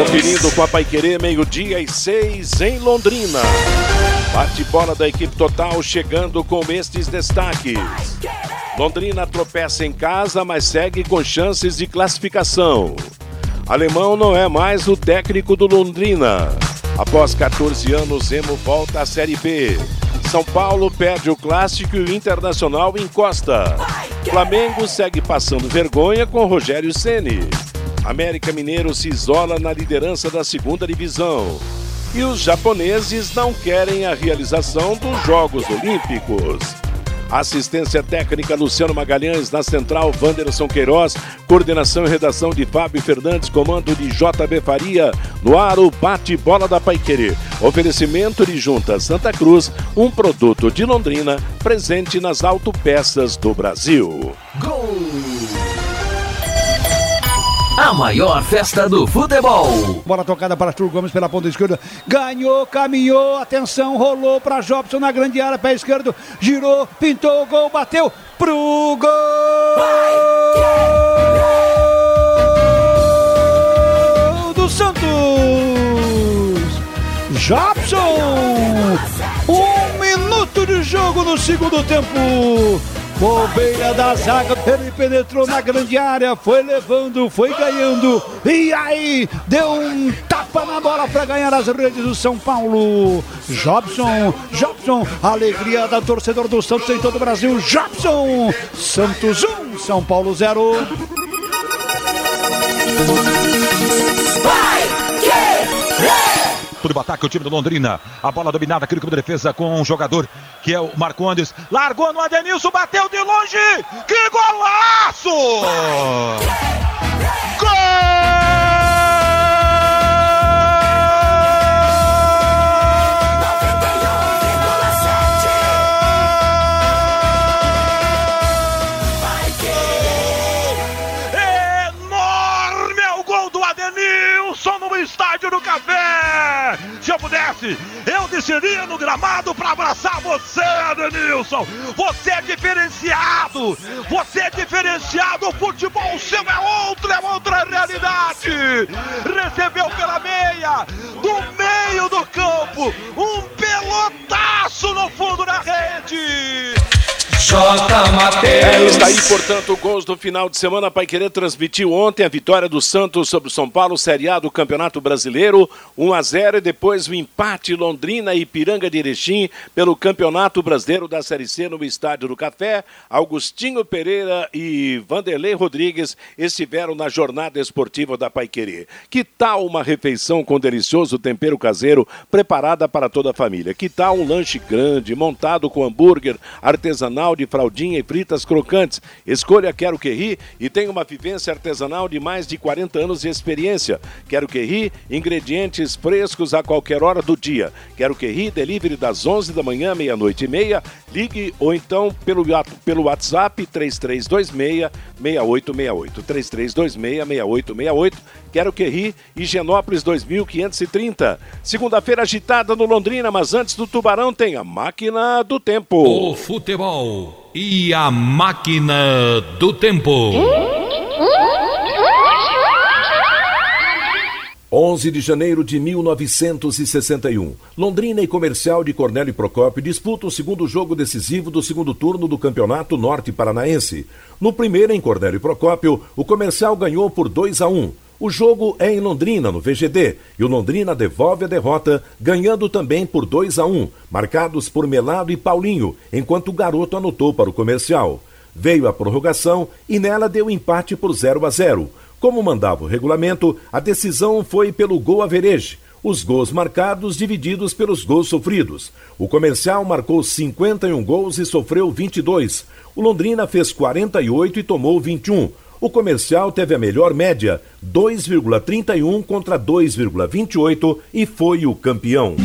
Conferindo com a Paiquerê, meio-dia e seis em Londrina. Bate-bola da equipe total chegando com estes destaques. Londrina tropeça em casa, mas segue com chances de classificação. Alemão não é mais o técnico do Londrina. Após 14 anos, Zemo volta à Série B. São Paulo perde o clássico e o Internacional encosta. Flamengo segue passando vergonha com Rogério Ceni. América Mineiro se isola na liderança da segunda divisão. E os japoneses não querem a realização dos Jogos Olímpicos. Assistência técnica Luciano Magalhães, na central Wanderson Queiroz, coordenação e redação de Fábio Fernandes, comando de JB Faria, no ar o bate-bola da Paiquerê. Oferecimento de Junta Santa Cruz, um produto de Londrina, presente nas autopeças do Brasil. Gol! A maior festa do futebol. Bola tocada para Arthur Gomes pela ponta esquerda. Ganhou, caminhou, atenção, rolou para Jobson na grande área, pé esquerdo. Girou, pintou o gol, bateu pro gol! Do Santos! Jobson! Um minuto de jogo no segundo tempo. Bobeira da zaga, ele penetrou na grande área, foi levando, foi ganhando. E aí, deu um tapa na bola para ganhar as redes do São Paulo. Jobson, Jobson, alegria da torcedor do Santos em todo o Brasil. Jobson, Santos 1, São Paulo 0. Tudo o ataque, o time do Londrina. A bola dominada aqui no campo de defesa com um jogador que é o Marcondes. Largou no Adenilson, bateu de longe. Que golaço! Gol! É do estádio do Café! Se eu pudesse, eu desceria no gramado para abraçar você, Adenilson! Você é diferenciado! Você é diferenciado! O futebol seu é outro, é outra realidade! Recebeu pela meia, do meio do campo, um pelotaço no fundo da rede! É, está aí, portanto, gols do final de semana. Pai Querer transmitiu ontem a vitória do Santos sobre o São Paulo, Série A do Campeonato Brasileiro, 1 a 0 e depois o empate Londrina e Piranga de Erechim pelo Campeonato Brasileiro da Série C no Estádio do Café. Augustinho Pereira e Vanderlei Rodrigues estiveram na jornada esportiva da Pai Querer. Que tal uma refeição com delicioso tempero caseiro preparada para toda a família? Que tal um lanche grande, montado com hambúrguer artesanal de fraldinha e fritas crocantes. Escolha Quero Que Ri e tenha uma vivência artesanal de mais de 40 anos de experiência. Quero Que Ri, ingredientes frescos a qualquer hora do dia. Quero Que Ri, delivery das 11 da manhã, meia-noite e meia. Ligue ou então pelo, pelo WhatsApp 3326-6868. 3326-6868. Quero Que Ri, Higienópolis 2530. Segunda-feira agitada no Londrina, mas antes do Tubarão tem a Máquina do Tempo. O futebol e a máquina do tempo. 11 de janeiro de 1961. Londrina e Comercial de Cornélio Procópio disputam o segundo jogo decisivo do segundo turno do Campeonato Norte Paranaense. No primeiro, em Cornélio Procópio, o Comercial ganhou por 2 a 1. O jogo é em Londrina, no VGD, e o Londrina devolve a derrota, ganhando também por 2 a 1, marcados por Melado e Paulinho, enquanto o garoto anotou para o comercial. Veio a prorrogação e nela deu empate por 0 a 0. Como mandava o regulamento, a decisão foi pelo gol average. Os gols marcados divididos pelos gols sofridos. O comercial marcou 51 gols e sofreu 22. O Londrina fez 48 e tomou 21. O comercial teve a melhor média, 2,31 contra 2,28 e foi o campeão.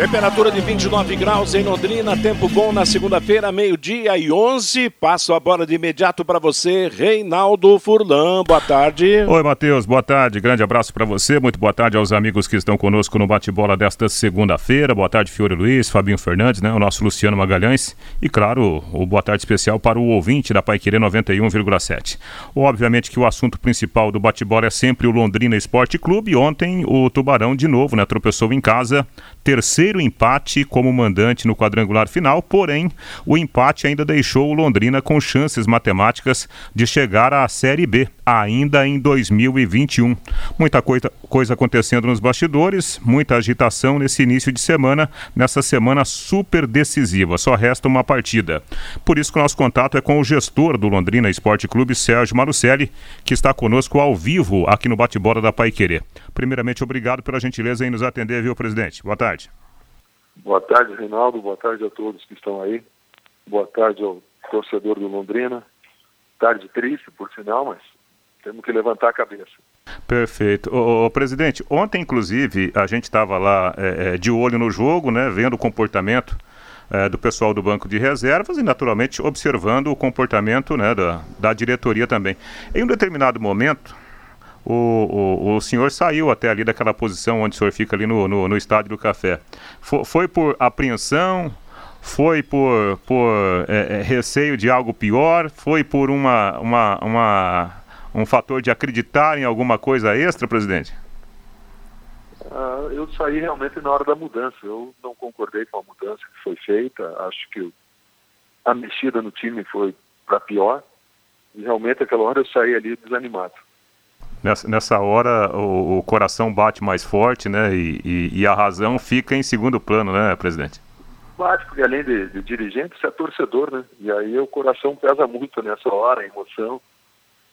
Temperatura de 29 graus em Londrina, tempo bom na segunda-feira, meio-dia e 11. Passo a bola de imediato para você, Reinaldo Furlan. Boa tarde. Oi, Matheus, boa tarde. Grande abraço para você. Muito boa tarde aos amigos que estão conosco no bate-bola desta segunda-feira. Boa tarde, Fiore Luiz, Fabinho Fernandes, né? O nosso Luciano Magalhães. E, claro, o boa tarde especial para o ouvinte da Paiquerê 91,7. Obviamente que o assunto principal do bate-bola é sempre o Londrina Esporte Clube. Ontem o Tubarão, de novo, né? Tropeçou em casa. Terceiro empate como mandante no quadrangular final, porém, o empate ainda deixou o Londrina com chances matemáticas de chegar à Série B, ainda em 2021. Muita coisa, coisa acontecendo nos bastidores, muita agitação nesse início de semana, nessa semana super decisiva. Só resta uma partida. Por isso que o nosso contato é com o gestor do Londrina Esporte Clube, Sérgio Marucelli, que está conosco ao vivo aqui no Bate-Bola da Pai Querer. Primeiramente, obrigado pela gentileza em nos atender, viu, presidente? Boa tarde. Boa tarde, Reinaldo. Boa tarde a todos que estão aí. Boa tarde ao torcedor do Londrina. Tarde triste, por sinal, mas temos que levantar a cabeça. Perfeito. Ô, presidente, ontem, inclusive, a gente estava lá é, de olho no jogo, né, vendo o comportamento é, do pessoal do banco de reservas e, naturalmente, observando o comportamento né, da, da diretoria também. Em um determinado momento, o, o, o, senhor saiu até ali daquela posição onde o senhor fica ali no, no, no estádio do café. Foi, foi por apreensão? Foi por, por é, é, receio de algo pior? Foi por uma, uma, uma, um fator de acreditar em alguma coisa extra, presidente? Uh, eu saí realmente na hora da mudança. Eu não concordei com a mudança que foi feita. Acho que a mexida no time foi para pior. E realmente, aquela hora eu saí ali desanimado nessa, nessa hora o, o, coração bate mais forte, né? E, e, e, a razão fica em segundo plano, né, presidente? Bate, porque além de, de dirigente, você é torcedor, né? E aí o coração pesa muito nessa hora, a emoção.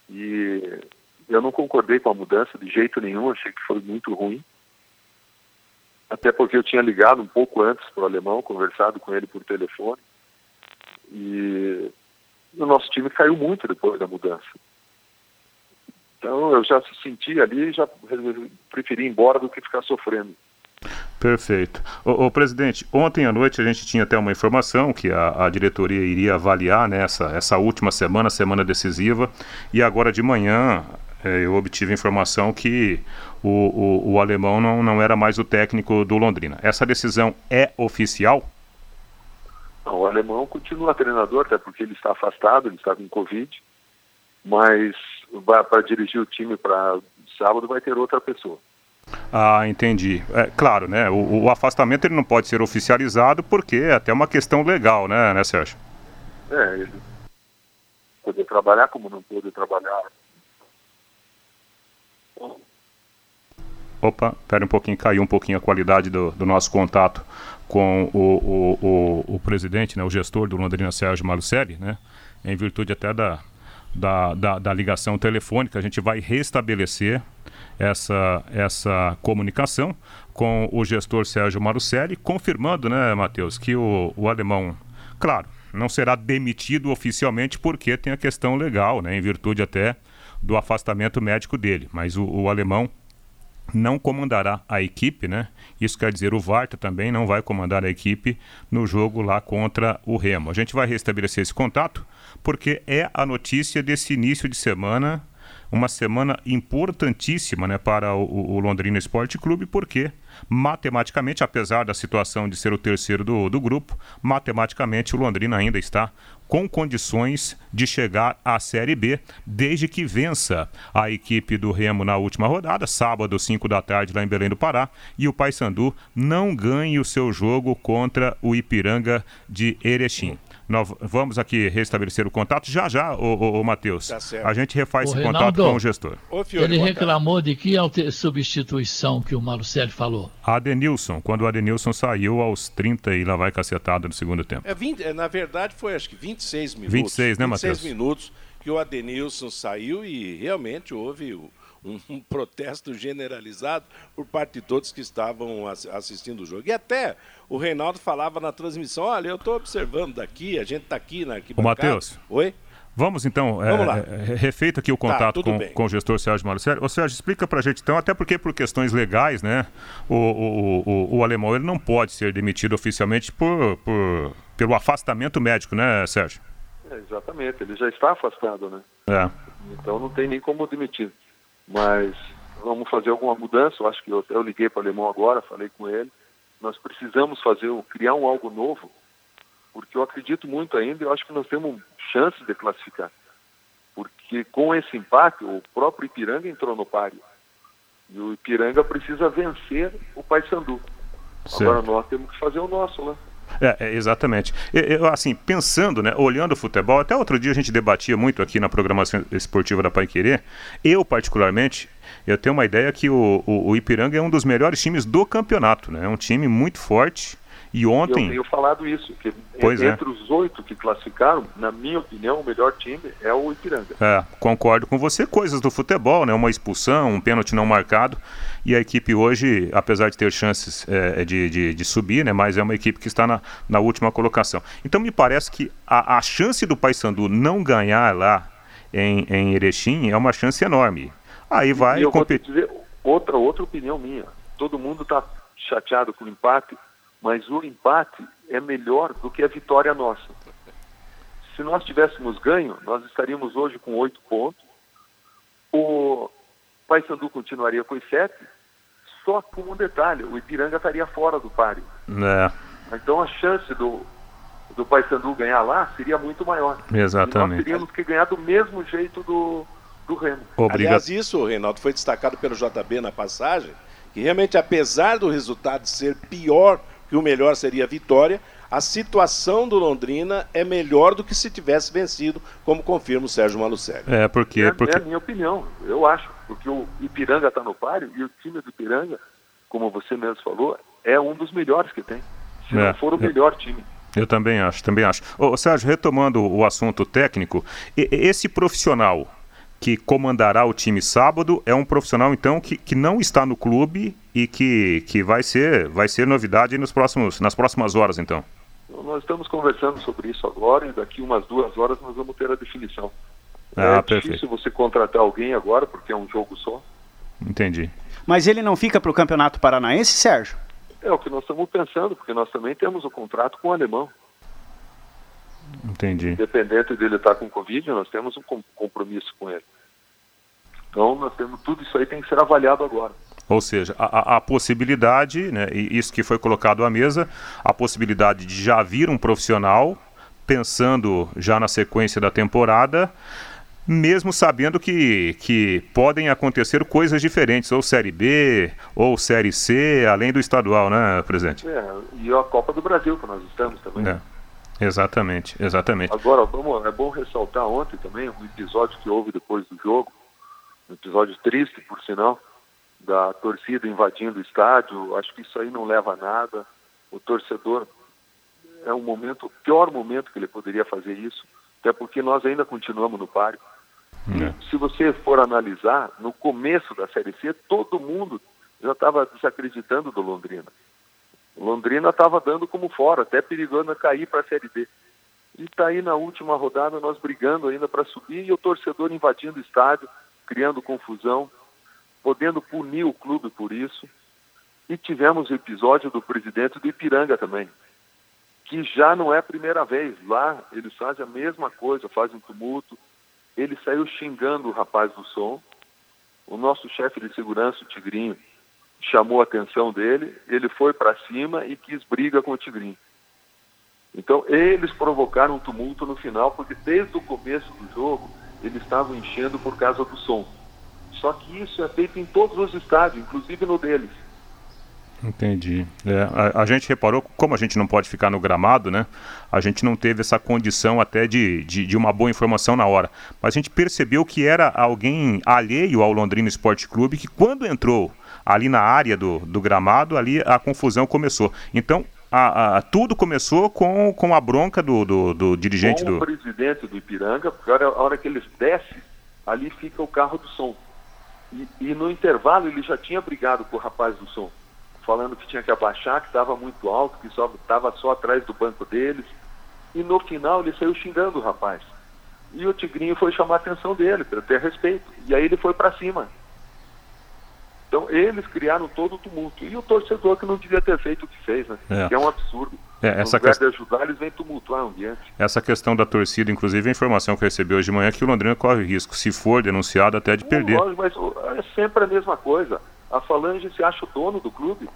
E eu não concordei com a mudança de jeito nenhum, achei que foi muito ruim. Até porque eu tinha ligado um pouco antes para o alemão, conversado com ele por telefone. E o nosso time caiu muito depois da mudança. Então eu já senti ali, já preferi ir embora do que ficar sofrendo. Perfeito. O, presidente, ontem à noite a gente tinha até uma informação que a, a diretoria iria avaliar né, essa, essa última semana, semana decisiva, e agora de manhã é, eu obtive informação que o, o, o, alemão não, não era mais o técnico do Londrina. Essa decisão é oficial? Não, o alemão continua treinador, até porque ele está afastado, ele está com Covid, mas para dirigir o time para sábado vai ter outra pessoa. Ah, entendi. É, claro, né? O, o, afastamento ele não pode ser oficializado porque é até uma questão legal, né, né, Sérgio? É, ele poder trabalhar como não pôde trabalhar. Opa, espera um pouquinho, caiu um pouquinho a qualidade do, do nosso contato com o, o, o, o, presidente, né, o gestor do Londrina, Sérgio Malucelli, né, em virtude até da, da, da, da ligação telefônica, a gente vai restabelecer essa, essa comunicação com o gestor Sérgio Marucelli, confirmando, né, Matheus, que o, o alemão, claro, não será demitido oficialmente porque tem a questão legal, né, em virtude até do afastamento médico dele, mas o, o alemão não comandará a equipe, né? Isso quer dizer o Varta também não vai comandar a equipe no jogo lá contra o Remo. A gente vai restabelecer esse contato porque é a notícia desse início de semana, uma semana importantíssima né, para o, o Londrina Esporte Clube, porque matematicamente, apesar da situação de ser o terceiro do, do grupo, matematicamente o Londrina ainda está com condições de chegar à Série B, desde que vença a equipe do Remo na última rodada, sábado, 5 da tarde, lá em Belém do Pará, e o Paysandu não ganhe o seu jogo contra o Ipiranga de Erechim. Nós vamos aqui restabelecer o contato já já, o, o, o Matheus. Tá a gente refaz esse Reinaldo, contato com o gestor. Ô, Fiore, ele reclamou de que substituição que o Marcelo falou? Adenilson, quando o Adenilson saiu aos 30 e lá vai cacetada no segundo tempo. É 20, é, na verdade foi acho que 26 minutos. 26, né, Matheus? 26 minutos que o Adenilson saiu e realmente houve um, protesto generalizado por parte de todos que estavam assistindo o jogo. E até o Reinaldo falava na transmissão: olha, eu estou observando daqui, a gente está aqui na arquibancada. Ô, Matheus. Oi? Vamos então, é, Vamos lá. é, refeito aqui o Tá, contato tudo com, com o gestor Sérgio Malucelli. Ô Sérgio, explica pra gente então, até porque por questões legais, né, o, o, o, o alemão ele não pode ser demitido oficialmente por, por, pelo afastamento médico, né, Sérgio? É, exatamente, ele já está afastado, né? É. Então não tem nem como demitir. Mas vamos fazer alguma mudança. Eu acho que eu, eu liguei para o alemão agora, falei com ele. Nós precisamos fazer, criar um algo novo, porque eu acredito muito ainda. Eu acho que nós temos chances de classificar, porque com esse empate o próprio Ipiranga entrou no páreo e o Ipiranga precisa vencer o Paysandu. Agora nós temos que fazer o nosso lá. É, é, exatamente. Eu, eu, assim, pensando, né, olhando o futebol, até outro dia a gente debatia muito aqui na programação esportiva da Pai Querer. Eu, particularmente, eu tenho uma ideia que o, o, o Ipiranga é um dos melhores times do campeonato, né? É um time muito forte. E Eu ontem. tenho falado isso, que Pois é. entre os oito que classificaram, na minha opinião, o melhor time é o Ipiranga. É, concordo com você. Coisas do futebol, né? Uma expulsão, um pênalti não marcado. E a equipe hoje, apesar de ter chances é, de, de, de subir, né? Mas é uma equipe que está na, na última colocação. Então me parece que a, a chance do Paysandu não ganhar lá em, em Erechim é uma chance enorme. Aí vai e eu competir. outra, outra opinião minha. Todo mundo está chateado com o empate, mas o empate é melhor do que a vitória nossa. Se nós tivéssemos ganho, nós estaríamos hoje com oito pontos. O Paysandu continuaria com os sete, só com um detalhe, o Ipiranga estaria fora do páreo. É, Então a chance do, do Paysandu ganhar lá seria muito maior. E nós exatamente. teríamos que ganhar do mesmo jeito do, do Remo. Obrigado. Aliás, isso, Reinaldo, foi destacado pelo JB na passagem, que realmente, apesar do resultado ser pior que o melhor seria a vitória, a situação do Londrina é melhor do que se tivesse vencido, como confirma o Sérgio Malucelli. É, porque. É, porque... é a minha opinião, eu acho, porque o Ipiranga está no páreo e o time do Ipiranga, como você mesmo falou, é um dos melhores que tem. Se É, não for o é. melhor time. Eu também acho, também acho. Ô, Sérgio, retomando o assunto técnico, esse profissional que comandará o time sábado é um profissional, então, que, que não está no clube e que, que vai, ser, vai ser novidade nos próximos, nas próximas horas, então. Nós estamos conversando sobre isso agora e daqui umas duas horas nós vamos ter a definição. Ah, é perfeito. difícil você contratar alguém agora, porque é um jogo só. Entendi. Mas ele não fica para o Campeonato Paranaense, Sérgio? É o que nós estamos pensando, porque nós também temos o contrato com o alemão. Entendi. Independente dele estar com Covid, nós temos um com- compromisso com ele. Então, nós temos tudo isso aí tem que ser avaliado agora. Ou seja, a, a- a possibilidade, né, e isso que foi colocado à mesa, a possibilidade de já vir um profissional, pensando já na sequência da temporada, mesmo sabendo que, que podem acontecer coisas diferentes, ou Série B, ou Série C, além do estadual, né, presidente? É, e a Copa do Brasil, que nós estamos também. É, exatamente, exatamente. Agora, vamos, é bom ressaltar ontem também um episódio que houve depois do jogo, um episódio triste, por sinal, da torcida invadindo o estádio. Acho que isso aí não leva a nada. O torcedor é um momento, o pior momento que ele poderia fazer isso, até porque nós ainda continuamos no páreo. É. Se você for analisar, no começo da Série C, todo mundo já estava desacreditando do Londrina. Londrina estava dando como fora, até perigando a cair para a Série B. E está aí na última rodada nós brigando ainda para subir e o torcedor invadindo o estádio, criando confusão, podendo punir o clube por isso. E tivemos o episódio do presidente do Ipiranga também, que já não é a primeira vez. Lá eles fazem a mesma coisa, fazem um tumulto. Ele saiu xingando o rapaz do som. O nosso chefe de segurança, o Tigrinho, chamou a atenção dele, ele foi para cima e quis briga com o Tigrinho. Então, eles provocaram um tumulto no final, porque desde o começo do jogo, eles estavam enchendo por causa do som. Só que isso é feito em todos os estádios, inclusive no deles. Entendi. É, a, a gente reparou, como a gente não pode ficar no gramado, né? A gente não teve essa condição até de, de, de uma boa informação na hora. Mas a gente percebeu que era alguém alheio ao Londrina Esporte Clube, que quando entrou ali na área do, do gramado, ali a confusão começou. Então, a, a- tudo começou com, com a bronca do, do, do dirigente com o do. presidente do Ipiranga, porque a hora, a hora que eles descem, ali fica o carro do som. E, e no intervalo ele já tinha brigado com o rapaz do som, falando que tinha que abaixar, que estava muito alto, que só estava só atrás do banco deles. E no final ele saiu xingando o rapaz. E o Tigrinho foi chamar a atenção dele, para ter respeito. E aí ele foi para cima. Então eles criaram todo o tumulto. E o torcedor que não devia ter feito o que fez, né? É. Que é um absurdo. É, essa lugar quest- de ajudar, eles vêm tumultuar o ambiente. Essa questão da torcida, inclusive a informação que eu recebi hoje de manhã é que o Londrina corre risco, se for denunciado, até de perder. Lógico, mas é sempre a mesma coisa. A Falange se acha o dono do clube.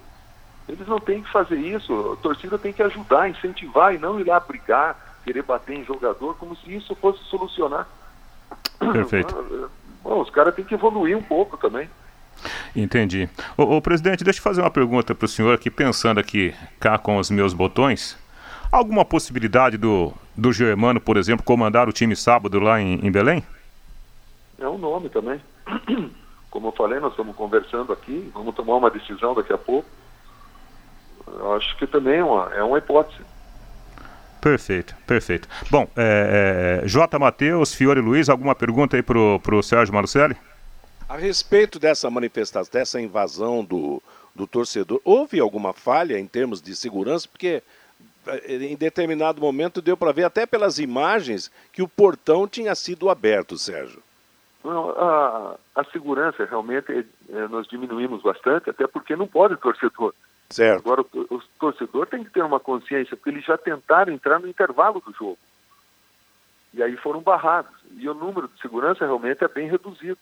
Eles não têm que fazer isso. A torcida tem que ajudar, incentivar e não ir lá brigar, querer bater em jogador, como se isso fosse solucionar. Perfeito. Bom, os caras têm que evoluir um pouco também. Entendi. Ô, ô, presidente, deixa eu fazer uma pergunta para o senhor aqui, pensando aqui cá com os meus botões. Alguma possibilidade do, do Germano, por exemplo, comandar o time sábado lá em, em Belém? É um nome também. Como eu falei, nós estamos conversando aqui, vamos tomar uma decisão daqui a pouco. Eu acho que também é uma, é uma hipótese. Perfeito, perfeito. Bom, é, é, J. Matheus, Fiore Luiz, alguma pergunta aí pro, pro Sérgio Malucelli? A respeito dessa manifestação, dessa invasão do, do torcedor, houve alguma falha em termos de segurança? Porque eh, em determinado momento deu para ver, até pelas imagens, que o portão tinha sido aberto, Sérgio. Não, a, a segurança realmente eh, nós diminuímos bastante, até porque não pode torcedor. Certo. Agora o, o torcedor tem que ter uma consciência, porque eles já tentaram entrar no intervalo do jogo. E aí foram barrados. E o número de segurança realmente é bem reduzido.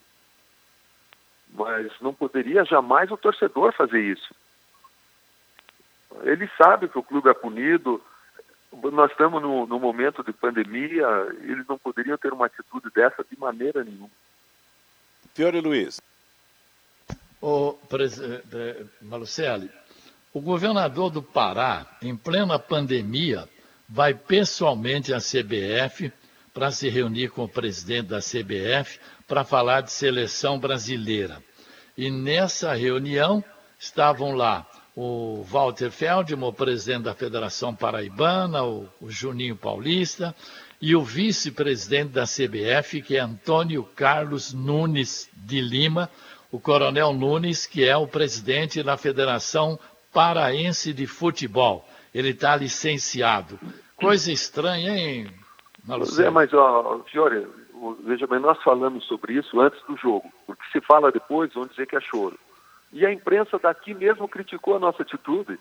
Mas não poderia jamais o torcedor fazer isso. Ele sabe que o clube é punido. Nós estamos no, no momento de pandemia, eles não poderiam ter uma atitude dessa de maneira nenhuma. Fiore Luiz. O presidente Malucelli, o governador do Pará, em plena pandemia, vai pessoalmente à CBF para se reunir com o presidente da CBF para falar de seleção brasileira. E nessa reunião estavam lá o Walter Feldman, o presidente da Federação Paraibana, o, o Juninho Paulista, e o vice-presidente da CBF, que é Antônio Carlos Nunes de Lima, o Coronel Nunes, que é o presidente da Federação Paraense de Futebol. Ele está licenciado. Coisa estranha, hein, Zé, mas, ó, Fiore, veja bem, nós falamos sobre isso antes do jogo, porque se fala depois, vão dizer que é choro. E a imprensa daqui mesmo criticou a nossa atitude.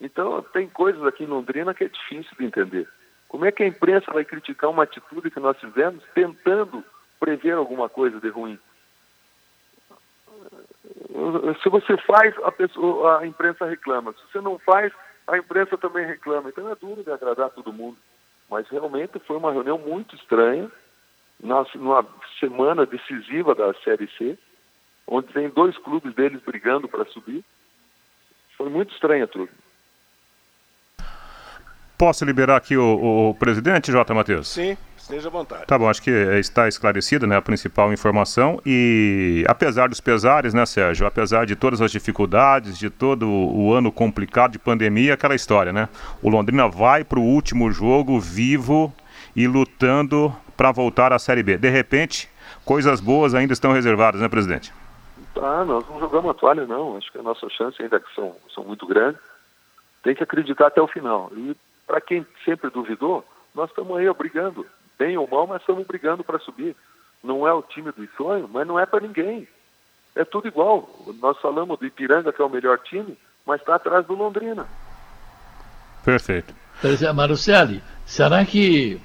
Então, tem coisas aqui em Londrina que é difícil de entender. Como é que a imprensa vai criticar uma atitude que nós fizemos tentando prever alguma coisa de ruim? Se você faz, a, pessoa, a imprensa reclama. Se você não faz, a imprensa também reclama. Então é duro de agradar todo mundo. Mas realmente foi uma reunião muito estranha, na, numa semana decisiva da Série C, onde tem dois clubes deles brigando para subir. Foi muito estranha tudo. Posso liberar aqui o, o presidente, J. Matheus? Sim, esteja à vontade. Tá bom, acho que está esclarecida né, a principal informação e apesar dos pesares, né, Sérgio, apesar de todas as dificuldades, de todo o ano complicado de pandemia, aquela história, né? O Londrina vai para o último jogo vivo e lutando para voltar à Série B. De repente, coisas boas ainda estão reservadas, né, presidente? Ah, nós não jogamos a toalha, não. Acho que as nossas chances ainda que são, são muito grandes. Tem que acreditar até o final. E para quem sempre duvidou, nós estamos aí brigando. Bem ou mal, mas estamos brigando para subir. Não é o time do sonho, mas não é para ninguém. É tudo igual. Nós falamos do Ipiranga, que é o melhor time, mas está atrás do Londrina. Perfeito. Presidente Marucelli, será que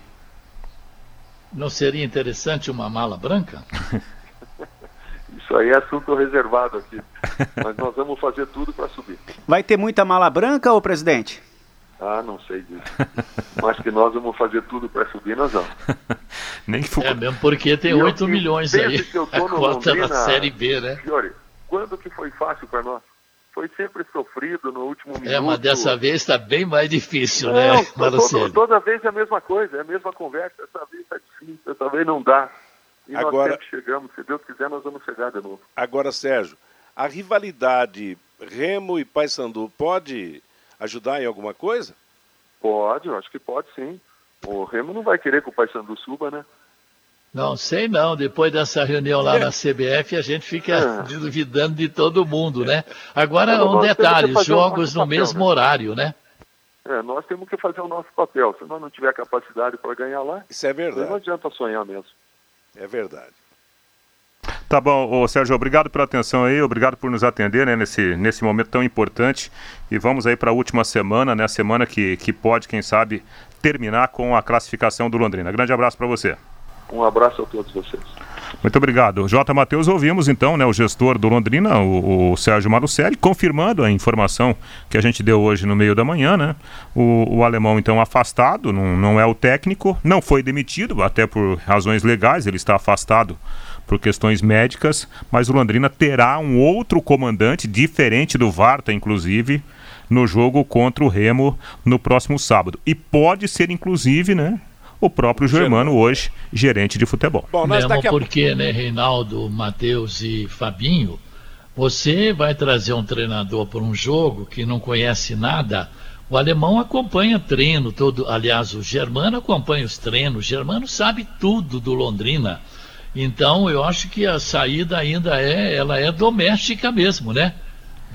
não seria interessante uma mala branca? Isso aí é assunto reservado aqui. Mas nós vamos fazer tudo para subir. Vai ter muita mala branca, ô presidente? Ah, não sei disso. Mas que nós vamos fazer tudo para subir, nós vamos. Nem que É mesmo porque tem E eu- 8 e milhões aí. que eu tô A no cota Londrina, Série B, né? Fiore, quando que foi fácil para nós? Foi sempre sofrido no último minuto. É, mas dessa vez está bem mais difícil, né, Não, to- Marucelli? toda vez é a mesma coisa, é a mesma conversa. Essa vez está difícil, essa vez não dá. E Agora- nós sempre chegamos, se Deus quiser, nós vamos chegar de novo. Agora, Sérgio, a rivalidade Remo e Paysandu pode ajudar em alguma coisa? Pode, eu acho que pode sim. O Remo não vai querer que o Paysandu suba, né? Não sei não, depois dessa reunião lá na CBF a gente fica É. duvidando de todo mundo, né? Agora Não, um detalhe, jogos no papel, mesmo né? horário, né? É, nós temos que fazer o nosso papel. Se nós não tiver capacidade para ganhar lá, Isso é verdade. não adianta sonhar mesmo. É verdade. Tá bom, ô, Sérgio, obrigado pela atenção aí, obrigado por nos atender né, nesse, nesse momento tão importante. E vamos aí para a última semana, né? A semana que, que pode, quem sabe, terminar com a classificação do Londrina. Grande abraço para você. Um abraço a todos vocês. Muito obrigado. J. Matheus, ouvimos então né, o gestor do Londrina, o, o Sérgio Marucelli, confirmando a informação que a gente deu hoje no meio da manhã, né? O, o alemão, então, afastado, não, não é o técnico, não foi demitido, até por razões legais, ele está afastado por questões médicas, mas o Londrina terá um outro comandante, diferente do Varta, inclusive, no jogo contra o Remo no próximo sábado. E pode ser, inclusive, né? O próprio Germano, hoje, gerente de futebol. Bom, Mesmo a... porque, né, Reinaldo, Matheus e Fabinho, você vai trazer um treinador para um jogo que não conhece nada. O alemão acompanha treino todo, aliás, o germano acompanha os treinos, o germano sabe tudo do Londrina. Então, eu acho que a saída ainda é, ela é doméstica mesmo, né?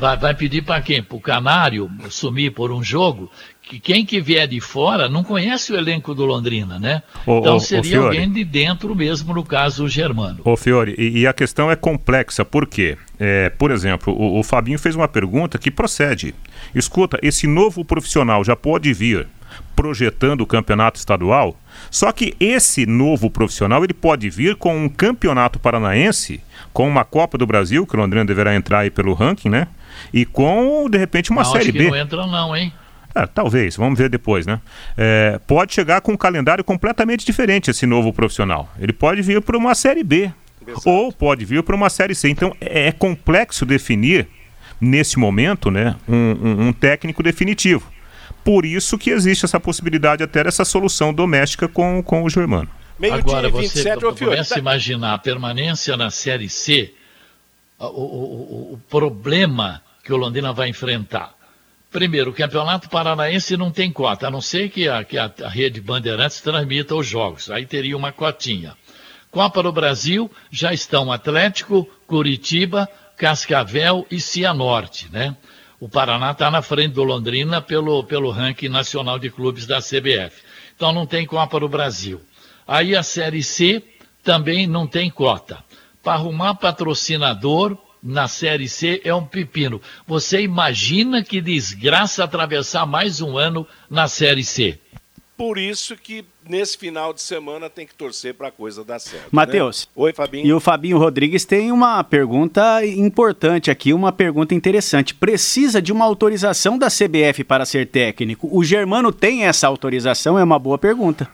Vai, vai pedir para quem? Para o Canário sumir por um jogo? Que quem que vier de fora não conhece o elenco do Londrina, né? Ô, então seria ô, alguém de dentro mesmo, no caso o Germano. Ô Fiore, e, e a questão é complexa, por quê? É, por exemplo, o, o Fabinho fez uma pergunta que procede. Escuta, esse novo profissional já pode vir projetando o campeonato estadual? Só que esse novo profissional ele pode vir com um campeonato paranaense, com uma Copa do Brasil, que o Londrina deverá entrar aí pelo ranking, né? E com, de repente, uma não, Série acho que B. Não entra não, hein? É, talvez, vamos ver depois, né? É, pode chegar com um calendário completamente diferente esse novo profissional. Ele pode vir para uma Série B. Exato. Ou pode vir para uma Série C. Então é, é complexo definir, nesse momento, né, um, um, um técnico definitivo. Por isso que existe essa possibilidade até dessa solução doméstica com, com o Germano. Meio Agora, dia, você 27, ô Fiore. começa a tá- imaginar a permanência na Série C, o, o- o- o problema que o Londrina vai enfrentar. Primeiro, o Campeonato Paranaense não tem cota, a não ser que a, que a, a rede Bandeirantes transmita os jogos. Aí teria uma cotinha. Copa do Brasil, já estão Atlético, Curitiba, Cascavel e Cianorte, né? O Paraná está na frente do Londrina pelo, pelo ranking nacional de clubes da CBF. Então não tem Copa do Brasil. Aí a Série C também não tem cota. Para arrumar patrocinador na Série C é um pepino. Você imagina que desgraça atravessar mais um ano na Série C. Por isso que nesse final de semana tem que torcer para a coisa dar certo. Matheus. Né? Oi, Fabinho. E o Fabinho Rodrigues tem uma pergunta importante aqui, uma pergunta interessante. Precisa de uma autorização da CBF para ser técnico? O Germano tem essa autorização? É uma boa pergunta.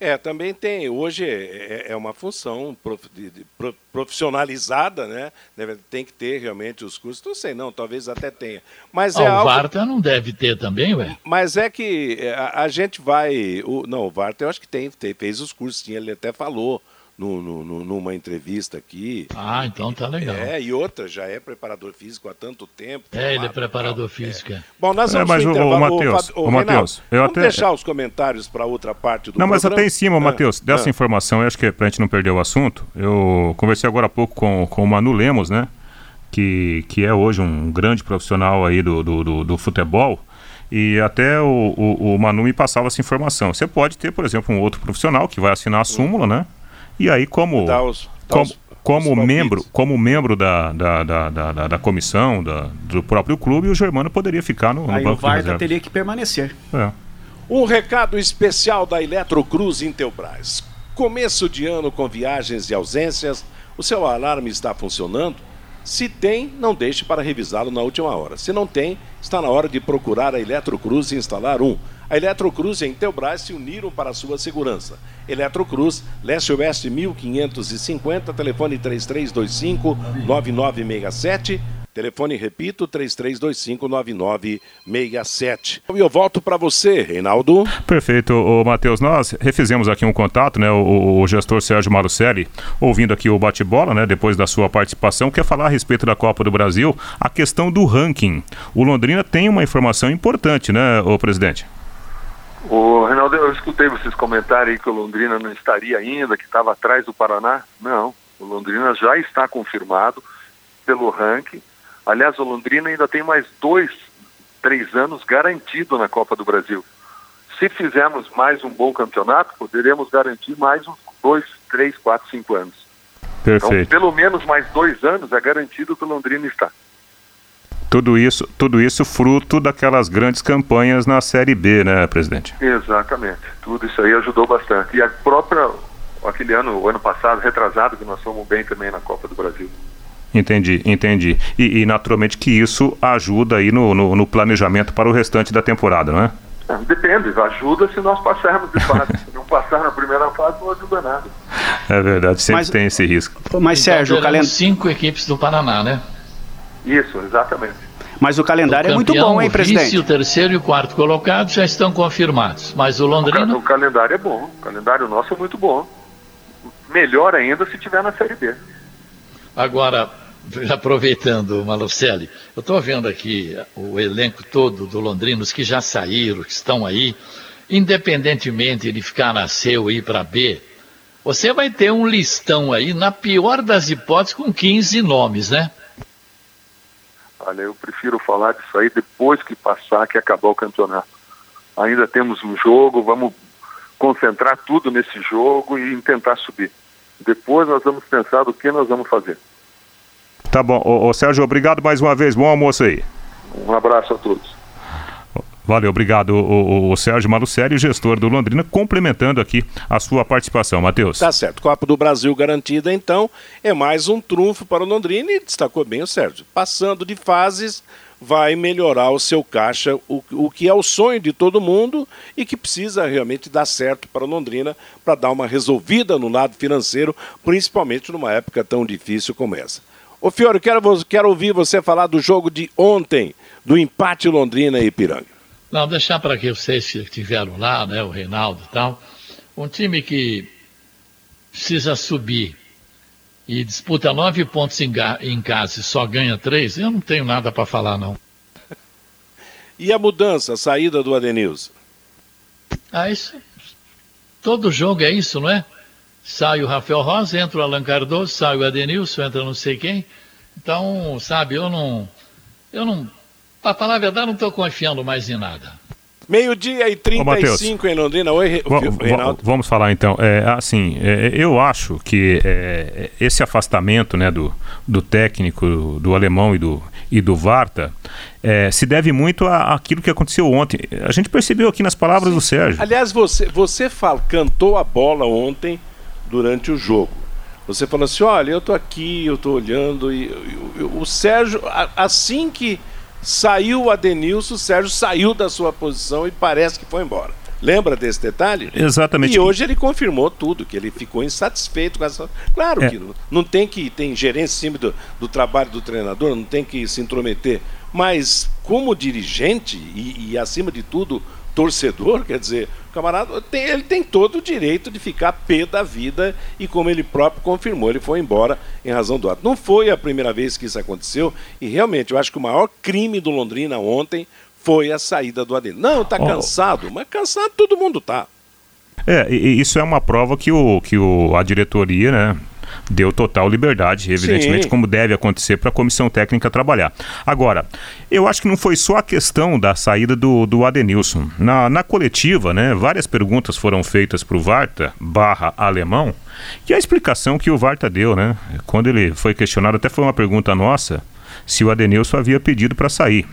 É, também tem. Hoje é, é uma função prof- de- de- pro- profissionalizada, né? Deve- Tem que ter realmente os cursos. Não sei, não, talvez até tenha. Mas Ah, é o algo. Varta não deve ter também, ué? Mas é que é, a, a gente vai. O, não, o Varta eu acho que tem, tem- fez os cursos, sim, ele até falou no, no- no- numa entrevista aqui. Ah, então tá legal. É, e outra, já é preparador físico há tanto tempo. É, ele é preparador tal. físico. é. Bom, nós É, vamos mas pro o- o. Matheus, Fábio- o Reinaldo, Matheus, eu vamos até- deixar os comentários para outra parte do Não, mas programa? até em cima, Ah, Matheus, dessa ah. informação, eu acho que é pra gente não perder o assunto, eu conversei agora há pouco com, com o Manu Lemos, né? Que, que é hoje um grande profissional aí do, do, do, do futebol. E até o, o, o Manu me passava essa informação. Você pode ter, por exemplo, um outro profissional que vai assinar a súmula, né? E aí, como, Dá os- dá como, os- como os membro, como membro da, da, da, da, da- da comissão, da, do próprio clube, o Germano poderia ficar no, no Aí o banco de Varta reserva. teria que permanecer. É. Um recado especial da Eletrocruz Intelbras. Começo de ano com viagens e ausências. O seu alarme está funcionando? Se tem, não deixe para revisá-lo na última hora. Se não tem, está na hora de procurar a Eletrocruz e instalar um. A Eletrocruz e a Intelbras se uniram para sua segurança. Eletrocruz, Leste Oeste 1550, telefone 3325-9967. Telefone, repito, 3325-9967. E eu volto para você, Reinaldo. Perfeito, Matheus. Nós refizemos aqui um contato, né? O, o gestor Sérgio Marucelli, ouvindo aqui o bate-bola, né? Depois da sua participação, quer falar a respeito da Copa do Brasil, a questão do ranking. O Londrina tem uma informação importante, né, o presidente? O Reinaldo, eu escutei vocês comentarem que o Londrina não estaria ainda, que estava atrás do Paraná. Não, o Londrina já está confirmado pelo ranking. Aliás, o Londrina ainda tem mais dois três anos garantido na Copa do Brasil. Se fizermos mais um bom campeonato, poderemos garantir mais uns dois, três, quatro, cinco anos. Perfeito. Então, pelo menos mais dois anos é garantido que o Londrina está. Tudo isso, tudo isso fruto daquelas grandes campanhas na Série B, né, presidente? Exatamente. Tudo isso aí ajudou bastante. E a própria, aquele ano, o ano passado, retrasado, que nós fomos bem também na Copa do Brasil. Entendi, entendi. E, e naturalmente que isso ajuda aí no, no, no, planejamento para o restante da temporada, não é? é depende, ajuda se nós passarmos de fase. se não passar na primeira fase, não ajuda nada. É verdade, sempre mas, tem esse risco. Mas então, Sérgio, o calendário. cinco equipes do Paraná, né? Isso, exatamente. Mas o calendário o campeão, é muito bom, hein, presidente? O vice, o terceiro e o quarto colocado já estão confirmados. Mas o Londrina. O, o calendário é bom. O calendário nosso é muito bom. Melhor ainda se tiver na Série B. Agora, aproveitando, Malucelli, eu estou vendo aqui o elenco todo do Londrina, os que já saíram, que estão aí. Independentemente de ficar na C ou ir para B, você vai ter um listão aí, na pior das hipóteses, com 15 nomes, né? Olha, eu prefiro falar disso aí depois que passar, que acabar o campeonato. Ainda temos um jogo, vamos concentrar tudo nesse jogo e tentar subir. Depois nós vamos pensar do que nós vamos fazer. Tá bom. Ô, ô, Sérgio, obrigado mais uma vez. Bom almoço aí. Um abraço a todos. Valeu, obrigado, o, o, o Sérgio Malucelli, gestor do Londrina, complementando aqui a sua participação, Matheus. Tá certo. Copa do Brasil garantida, então, é mais um trunfo para o Londrina e destacou bem o Sérgio. Passando de fases, vai melhorar o seu caixa, o, o que é o sonho de todo mundo e que precisa realmente dar certo para o Londrina para dar uma resolvida no lado financeiro, principalmente numa época tão difícil como essa. Ô Fiore, quero, quero ouvir você falar do jogo de ontem, do empate Londrina e Ipiranga. Não, deixar para que vocês que estiveram lá, né, o Reinaldo e tal, um time que precisa subir e disputa nove pontos em, em casa e só ganha três, eu não tenho nada para falar, não. E a mudança, a saída do Adenilson? Ah, isso. Todo jogo é isso, não é? Sai o Rafael Rosa, entra o Alan Cardoso, sai o Adenilson, entra não sei quem. Então, sabe, eu não. Eu não para falar a verdade, não estou confiando mais em nada. Meio-dia e 35 Ô, em Londrina. Oi, Reinaldo. Vamos falar então. É, assim, é, eu acho que é, esse afastamento né, do, do técnico, do alemão e do, e do Varta, é, se deve muito àquilo que aconteceu ontem. A gente percebeu aqui nas palavras Sim. do Sérgio. Aliás, você, você fala, cantou a bola ontem durante o jogo. Você falou assim: olha, eu estou aqui, eu estou olhando. E, e, o Sérgio, assim que Saiu o Adenilson, o Sérgio saiu da sua posição e parece que foi embora. Lembra desse detalhe? Exatamente. E hoje ele confirmou tudo, que ele ficou insatisfeito com essa. Claro é. que não tem que. Tem gerência em cima do, do trabalho do treinador, não tem que se intrometer. Mas como dirigente e, e acima de tudo, torcedor, quer dizer, o camarada tem, ele tem todo o direito de ficar pé da vida e como ele próprio confirmou, ele foi embora em razão do ato. Não foi a primeira vez que isso aconteceu e realmente eu acho que o maior crime do Londrina ontem foi a saída do Ademir. Não, tá cansado, mas cansado todo mundo tá. É, isso é uma prova que, o, que o, a diretoria, né, deu total liberdade, evidentemente, Sim. como deve acontecer para a comissão técnica trabalhar. Agora, eu acho que não foi só a questão da saída do, do Adenilson. Na, na coletiva, né, várias perguntas foram feitas para o Varta, barra alemão, e a explicação que o Varta deu, né, quando ele foi questionado, até foi uma pergunta nossa, se o Adenilson havia pedido para sair.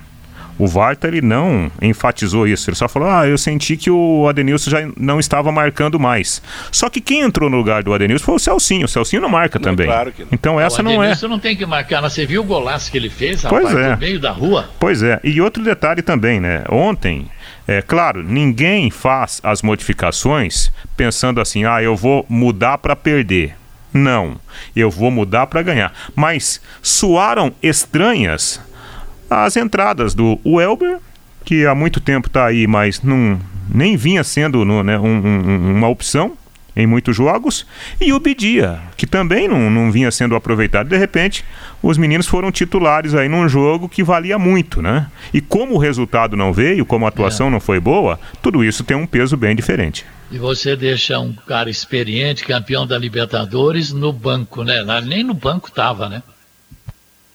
O Varta ele não enfatizou isso, ele só falou: "Ah, eu senti que o Adenilson já não estava marcando mais". Só que quem entrou no lugar do Adenilson foi o Celcinho. O Celcinho não marca não, também. Claro que não. Então essa não é. O Adenilson não tem que marcar, você viu o golaço que ele fez, rapaz, pois é. no meio da rua? Pois é. E outro detalhe também, né? Ontem, é claro, ninguém faz as modificações pensando assim: "Ah, eu vou mudar para perder". Não, eu vou mudar para ganhar. Mas soaram estranhas as entradas do Welber, que há muito tempo está aí, mas não, nem vinha sendo no, né, um, um, uma opção em muitos jogos, e o Bidia, que também não, não vinha sendo aproveitado. De repente, os meninos foram titulares aí num jogo que valia muito, né? E como o resultado não veio, como a atuação é. não foi boa, tudo isso tem um peso bem diferente. E você deixa um cara experiente, campeão da Libertadores, no banco, né? Nem no banco tava, né?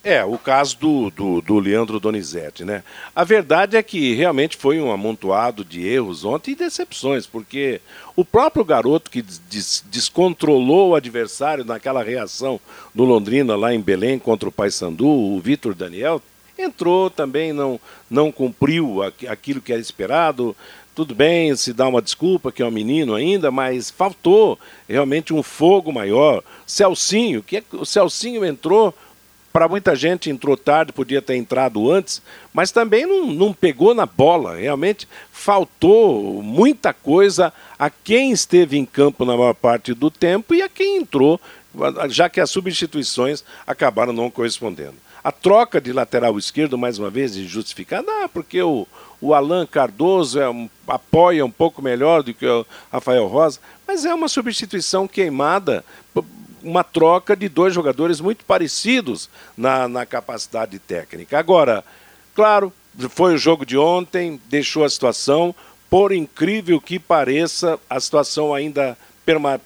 É, o caso do, do, do, Leandro Donizete, né? A verdade é que realmente foi um amontoado de erros ontem e decepções, porque o próprio garoto que des descontrolou o adversário naquela reação do Londrina lá em Belém contra o Paysandu, o Vitor Daniel, entrou também, não, não cumpriu aquilo que era esperado. Tudo bem, se dá uma desculpa que é um menino ainda, mas faltou realmente um fogo maior. Celcinho, que é, o Celcinho entrou para muita gente entrou tarde, podia ter entrado antes, mas também não, não pegou na bola. Realmente faltou muita coisa a quem esteve em campo na maior parte do tempo e a quem entrou, já que as substituições acabaram não correspondendo. A troca de lateral esquerdo, mais uma vez, injustificada, ah, porque o, o Alan Cardoso é um, apoia um pouco melhor do que o Rafael Rosa, mas é uma substituição queimada uma troca de dois jogadores muito parecidos na, na capacidade técnica. Agora, claro, foi o jogo de ontem, deixou a situação, por incrível que pareça, a situação ainda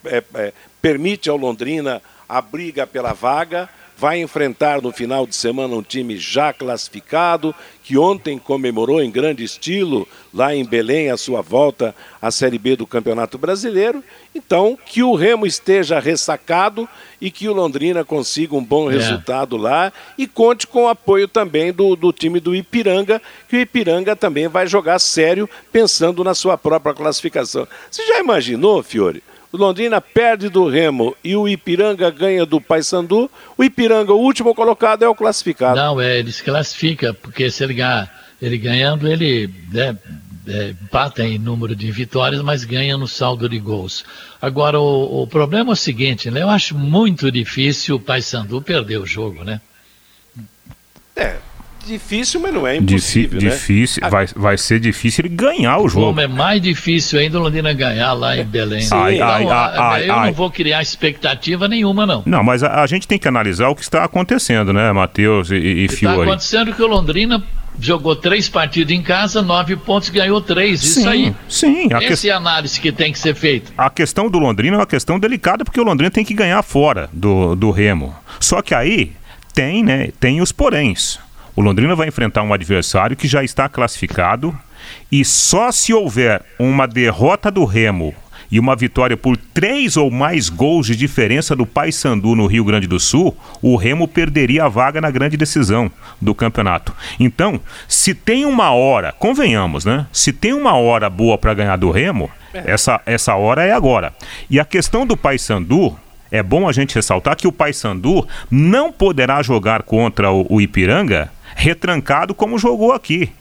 é, é, permite ao Londrina a briga pela vaga vai enfrentar no final de semana um time já classificado, que ontem comemorou em grande estilo, lá em Belém, a sua volta à Série B do Campeonato Brasileiro. Então, que o Remo esteja ressacado e que o Londrina consiga um bom é. resultado lá e conte com o apoio também do, do time do Ipiranga, que o Ipiranga também vai jogar sério, pensando na sua própria classificação. Você já imaginou, Fiore? O Londrina perde do Remo e o Ipiranga ganha do Paysandu. O Ipiranga, o último colocado, é o classificado. Não, é, ele se classifica, porque se ele, ganhar, ele ganhando, ele né, é, empata em número de vitórias, mas ganha no saldo de gols. Agora, o, o problema é o seguinte, né? Eu acho muito difícil o Paysandu perder o jogo, né? É, difícil, mas não é impossível. Né? Difícil, né? vai, vai ser difícil ele ganhar o jogo. Como é mais difícil ainda o Londrina ganhar lá em Belém. Sim, ai, então, ai, ai, eu não vou criar expectativa nenhuma, não. Não, mas a, a, gente tem que analisar o que está acontecendo, né, Matheus e, e Fiore? Está acontecendo que o Londrina jogou três partidas em casa, nove pontos, ganhou três. Sim, Isso aí. Sim. A Essa que... é a análise que tem que ser feita. A questão do Londrina é uma questão delicada, porque o Londrina tem que ganhar fora do, do Remo. Só que aí tem, né, tem os poréns. O Londrina vai enfrentar um adversário que já está classificado e só se houver uma derrota do Remo e uma vitória por três ou mais gols de diferença do Paysandu no Rio Grande do Sul, o Remo perderia a vaga na grande decisão do campeonato. Então, se tem uma hora, convenhamos, né? Se tem uma hora boa para ganhar do Remo, é. essa, essa hora é agora. E a questão do Paysandu, é bom a gente ressaltar que o Paysandu não poderá jogar contra o, o Ipiranga retrancado como jogou aqui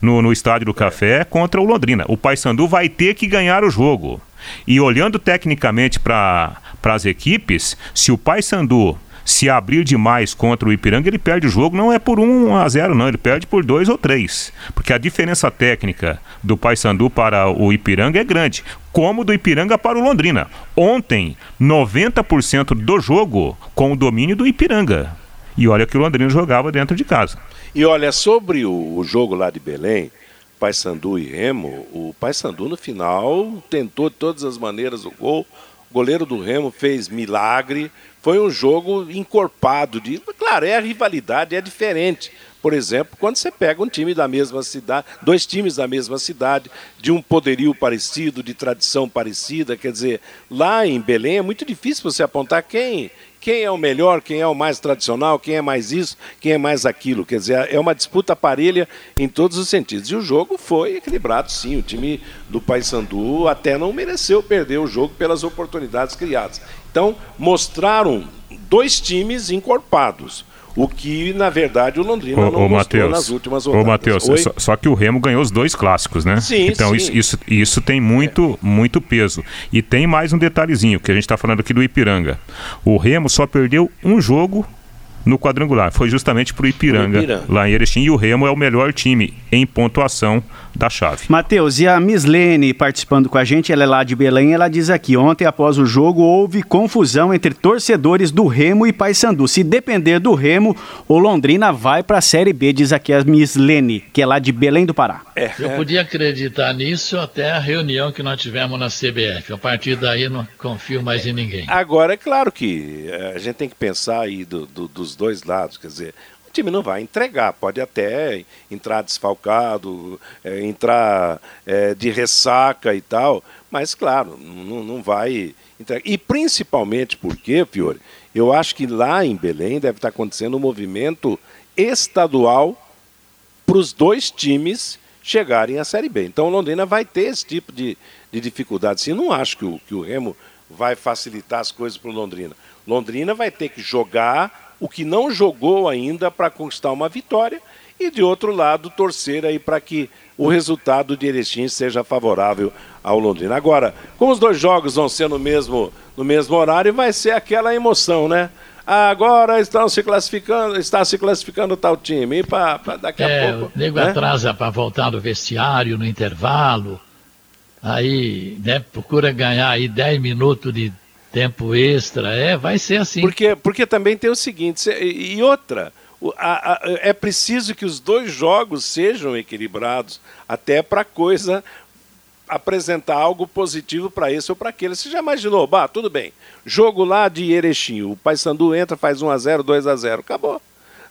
no, no Estádio do Café contra o Londrina. O Paysandu vai ter que ganhar o jogo. E olhando tecnicamente para as equipes, se o Paysandu se abrir demais contra o Ipiranga, ele perde o jogo, não é por 1 a 0 não, ele perde por 2 ou 3. Porque a diferença técnica do Paysandu para o Ipiranga é grande, como do Ipiranga para o Londrina. Ontem, 90% do jogo com o domínio do Ipiranga. E olha que o Londrina jogava dentro de casa. E olha, sobre o, o jogo lá de Belém, Paysandu e Remo, o Paysandu no final tentou de todas as maneiras o gol. O goleiro do Remo fez milagre. Foi um jogo encorpado de, claro, é a rivalidade, é diferente. Por exemplo, quando você pega um time da mesma cidade, dois times da mesma cidade, de um poderio parecido, de tradição parecida, quer dizer, lá em Belém é muito difícil você apontar quem quem é o melhor, quem é o mais tradicional, quem é mais isso, quem é mais aquilo. Quer dizer, é uma disputa parelha em todos os sentidos. E o jogo foi equilibrado, sim. O time do Paysandu até não mereceu perder o jogo pelas oportunidades criadas. Então, mostraram dois times encorpados. O que, na verdade, o Londrina ô, não ô, Mateus, nas últimas rodadas. Ô, Matheus, só, só, que o Remo ganhou os dois clássicos, né? Sim, Então, sim. Isso, isso, isso tem muito, é. muito peso. E tem mais um detalhezinho, que a gente está falando aqui do Ipiranga. O Remo só perdeu um jogo no quadrangular. Foi justamente para o Ipiranga, Ipiranga, lá em Erechim. E o Remo é o melhor time em pontuação da chave. Matheus, e a Miss Lene participando com a gente, ela é lá de Belém, ela diz aqui: ontem, após o jogo, houve confusão entre torcedores do Remo e Paysandu. Se depender do Remo, o Londrina vai para a Série B, diz aqui a Miss Lene, que é lá de Belém do Pará. É. Eu podia acreditar nisso até a reunião que nós tivemos na CBF. A partir daí, não confio mais em ninguém. Agora, é claro que eh, a gente tem que pensar aí do, do, dos dois lados, quer dizer, time não vai entregar, pode até entrar desfalcado, é, entrar é, de ressaca e tal, mas claro, não, não vai entregar. E principalmente porque, Fiore, eu acho que lá em Belém deve estar acontecendo um movimento estadual para os dois times chegarem à Série B. Então Londrina vai ter esse tipo de, de dificuldade. Sim, não acho que o, que o Remo vai facilitar as coisas para o Londrina. Londrina vai ter que jogar o que não jogou ainda para conquistar uma vitória e de outro lado torcer aí para que o resultado de Erechim seja favorável ao Londrina. Agora, como os dois jogos vão ser no mesmo, no mesmo horário, vai ser aquela emoção, né? agora estão se classificando, está se classificando tal time. E para daqui a é, pouco. O nego né? atrasa para voltar no vestiário, no intervalo. Aí, né, procura ganhar aí 10 minutos de tempo extra. É, vai ser assim. Porque, porque também tem o seguinte, e outra. A, a, é preciso que os dois jogos sejam equilibrados, até para coisa apresentar algo positivo para esse ou para aquele. Você já imaginou? Bah, tudo bem. Jogo lá de Erechim, o Paysandu entra, faz 1 a 0 2 a 0 acabou.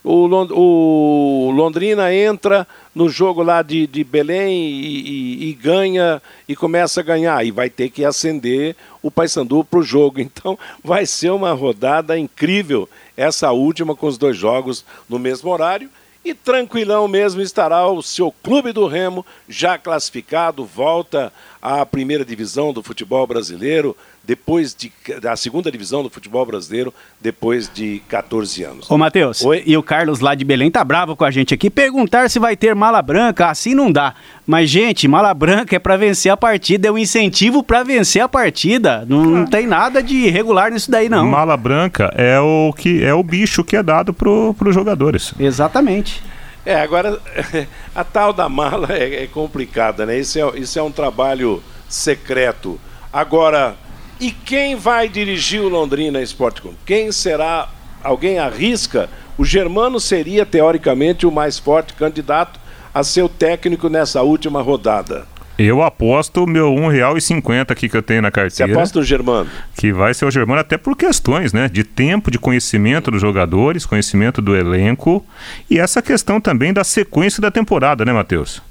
O, Lond o Londrina entra no jogo lá de, de Belém e, e, e, ganha e começa a ganhar. E vai ter que acender o Paysandu para o jogo. Então vai ser uma rodada incrível essa última com os dois jogos no mesmo horário. E tranquilão mesmo estará o seu Clube do Remo, já classificado, volta à primeira divisão do futebol brasileiro, depois de, da segunda divisão do futebol brasileiro, depois de 14 anos. Ô, Matheus, e o Carlos lá de Belém tá bravo com a gente aqui. Perguntar se vai ter mala branca, assim não dá. Mas, gente, mala branca é para vencer a partida, é um incentivo para vencer a partida. Não, não, tem nada de irregular nisso daí, não. Mala branca é o que é o bicho que é dado pro, pros jogadores. Exatamente. É, agora, a tal da mala é, é complicada, né? Isso é, isso é um trabalho secreto. Agora, e quem vai dirigir o Londrina Esporte Clube? Quem será? Alguém arrisca? O Germano seria, teoricamente, o mais forte candidato a ser o técnico nessa última rodada. Eu aposto meu R$1,50 aqui que eu tenho na carteira. Você aposta no Germano? Que vai ser o Germano até por questões, né? De tempo, de conhecimento dos jogadores, conhecimento do elenco e essa questão também da sequência da temporada, né, Matheus?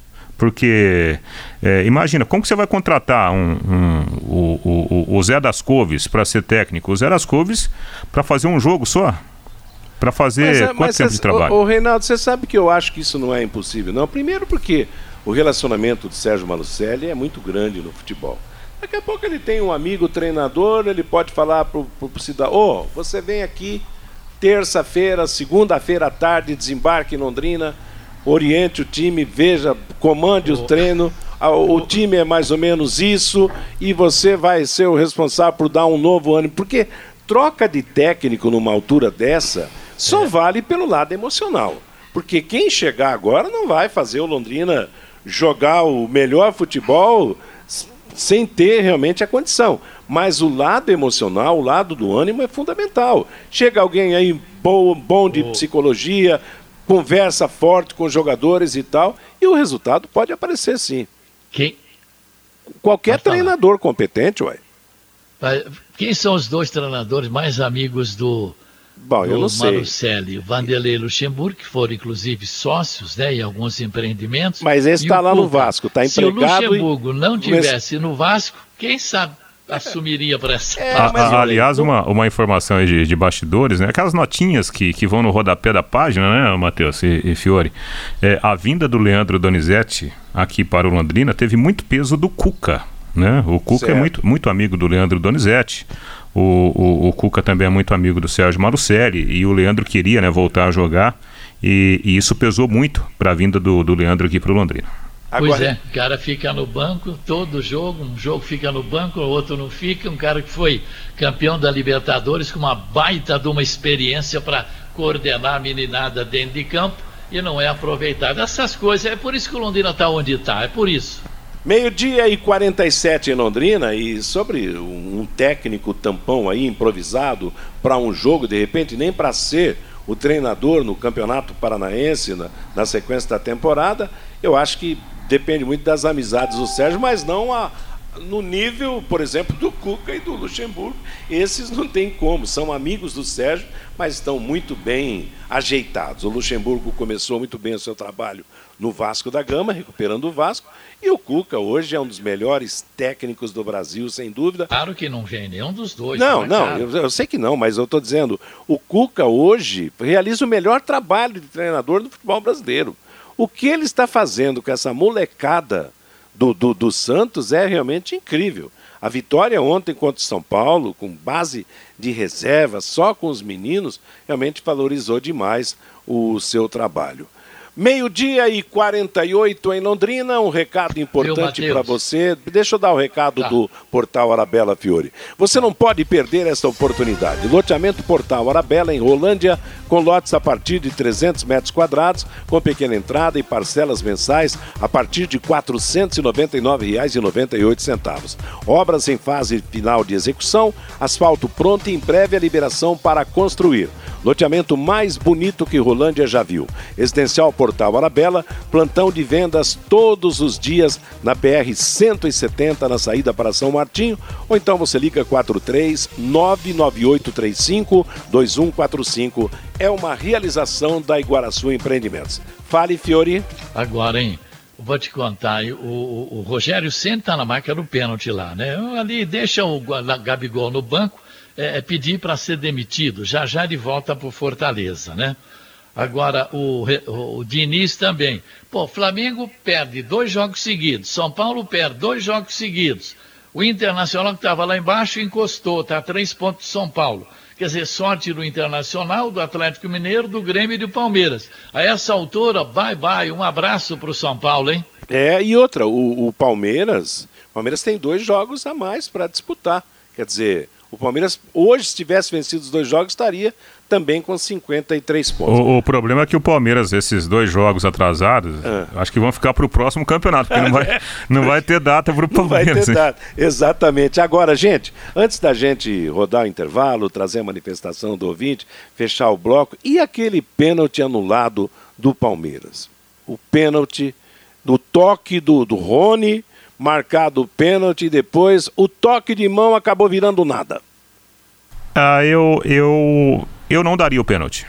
Porque, é, imagina, como que você vai contratar um, um o, o, o, Zé das Couves para ser técnico? O Zé das Couves para fazer um jogo só? Para fazer mas, é, quanto mas tempo cê, de trabalho? Ô, Reinaldo, você sabe que eu acho que isso não é impossível, não. Primeiro porque o relacionamento de Sérgio Malucelli é muito grande no futebol. Daqui a pouco ele tem um amigo treinador, ele pode falar para o cidadão, ô, oh, você vem aqui terça-feira, segunda-feira à tarde, desembarque em Londrina, oriente o time, veja, comande o treino. O time é mais ou menos isso e você vai ser o responsável por dar um novo ânimo. Porque troca de técnico numa altura dessa só é. vale pelo lado emocional. Porque quem chegar agora não vai fazer o Londrina jogar o melhor futebol sem ter realmente a condição. Mas o lado emocional, o lado do ânimo é fundamental. Chega alguém aí bom, bom de psicologia, conversa forte com os jogadores e tal, e o resultado pode aparecer sim. Quem? Qualquer treinador competente, ué. Quem são os dois treinadores mais amigos do, Bom, do eu não Marucelli? O Vanderlei Luxemburgo, que foram inclusive sócios né, em alguns empreendimentos. Mas esse está lá Cuca. no Vasco, está empregado. Se o Luxemburgo e... não tivesse no Vasco, quem sabe assumiria para essa. É, a, aliás, uma, uma informação aí de, de bastidores, né? Aquelas notinhas que, que vão no rodapé da página, né, Matheus e, e Fiore? É, a vinda do Leandro Donizete aqui para o Londrina teve muito peso do Cuca. Né? O Cuca é certo. é muito, muito amigo do Leandro Donizete. O, o, o, Cuca também é muito amigo do Sérgio Marucelli e o Leandro queria né, voltar a jogar e, e isso pesou muito para a vinda do, do Leandro aqui para o Londrina. Agora... Pois é, o cara fica no banco todo jogo, um jogo fica no banco, o outro não fica. Um cara que foi campeão da Libertadores com uma baita de uma experiência para coordenar a meninada dentro de campo e não é aproveitado. Essas coisas, é por isso que o Londrina está onde está, é por isso. Meio-dia e 47 em Londrina, e sobre um técnico tampão aí improvisado para um jogo, de repente, nem para ser o treinador no Campeonato Paranaense na, na sequência da temporada, eu acho que depende muito das amizades do Sérgio, mas não a, no nível, por exemplo, do Cuca e do Luxemburgo. Esses não tem como, são amigos do Sérgio, mas estão muito bem ajeitados. O Luxemburgo começou muito bem o seu trabalho no Vasco da Gama, recuperando o Vasco, e o Cuca hoje é um dos melhores técnicos do Brasil, sem dúvida. Claro que não vem nenhum dos dois. Não, não, eu, eu, sei que não, mas eu estou dizendo, o Cuca hoje realiza o melhor trabalho de treinador do futebol brasileiro. O que ele está fazendo com essa molecada do, do, do Santos é realmente incrível. A vitória ontem contra o São Paulo, com base de reserva, só com os meninos, realmente valorizou demais o seu trabalho. Meio-dia e 48 em Londrina, um recado importante para você. Deixa eu dar o recado tá. do Portal Arabella Fiore. Você não pode perder essa oportunidade. Loteamento Portal Arabella em Rolândia, com lotes a partir de 300 metros quadrados, com pequena entrada e parcelas mensais a partir de R$ 499,98. Obras em fase final de execução, asfalto pronto e em breve a liberação para construir. Loteamento mais bonito que Rolândia já viu. Existencial Portal Arabella, plantão de vendas todos os dias na PR 170 na saída para São Martinho, ou então você liga 43 99835 2145. É uma realização da Iguaraçu Empreendimentos. Fale, Fiori. Agora, hein? Vou te contar, o, o, o Rogério está na marca do pênalti lá, né? Ali deixa o Gabigol no banco, é, é pedir para ser demitido. Já já ele volta para Fortaleza, né? Agora, o, o, Diniz também. Pô, Flamengo perde dois jogos seguidos. São Paulo perde dois jogos seguidos. O Internacional que estava lá embaixo encostou, está a três pontos de São Paulo. Quer dizer, sorte do Internacional, do Atlético Mineiro, do Grêmio e do Palmeiras. A essa altura, bye bye, um abraço para o São Paulo, hein? É, e outra, o, o Palmeiras, o Palmeiras tem dois jogos a mais para disputar. Quer dizer, o Palmeiras, hoje, se tivesse vencido os dois jogos, estaria também com 53 pontos. O, o problema é que o Palmeiras, esses dois jogos atrasados, ah. acho que vão ficar para o próximo campeonato, porque não vai, não vai ter data para o Palmeiras. Não vai ter data, exatamente. Agora, gente, antes da gente rodar o intervalo, trazer a manifestação do ouvinte, fechar o bloco, e aquele pênalti anulado do Palmeiras? O pênalti do toque do, do Rony marcado o pênalti e depois o toque de mão acabou virando nada. Ah, eu, eu, eu não daria o pênalti.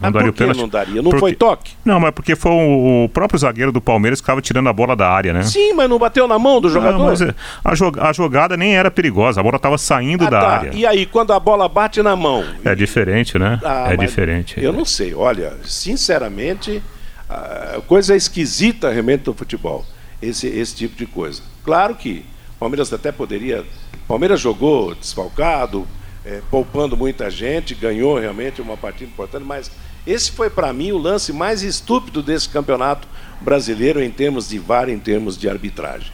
Não ah, daria o pênalti. não daria? Não porque... foi toque? Não, mas porque foi o próprio zagueiro do Palmeiras que estava tirando a bola da área, né? Sim, mas não bateu na mão do jogador? Não, mas é, a, jog... a jogada nem era perigosa, a bola estava saindo ah, da tá. área. E aí, quando a bola bate na mão? É diferente, né? Ah, é diferente. Eu não sei, olha, sinceramente, coisa esquisita realmente do futebol, esse, esse tipo de coisa. Claro que o Palmeiras até poderia. O Palmeiras jogou desfalcado, é, poupando muita gente, ganhou realmente uma partida importante, mas esse foi para mim o lance mais estúpido desse campeonato brasileiro em termos de VAR, em termos de arbitragem.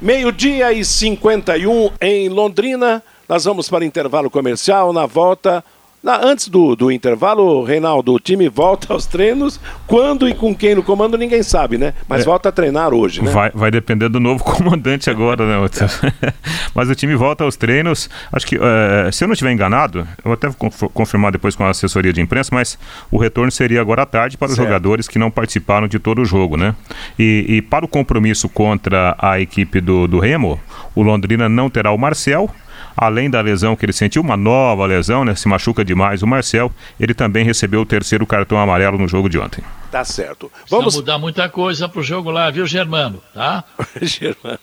Meio-dia e 51 em Londrina. Nós vamos para intervalo comercial. Na volta, na, antes do, do intervalo, Reinaldo, o time volta aos treinos. Quando e com quem no comando, ninguém sabe, né? Mas é, volta a treinar hoje, né? Vai, vai depender do novo comandante agora, né? É. Mas o time volta aos treinos. Acho que, é, se eu não estiver enganado, eu vou até confirmar depois com a assessoria de imprensa, mas o retorno seria agora à tarde para os certo. jogadores que não participaram de todo o jogo, né? E, e para o compromisso contra a equipe do, do Remo, o Londrina não terá o Marcel além da lesão que ele sentiu, uma nova lesão, né? Se machuca demais o Marcel, ele também recebeu o terceiro cartão amarelo no jogo de ontem. Tá certo. Vamos Precisa mudar muita coisa pro jogo lá, viu, Germano? Tá? Germano.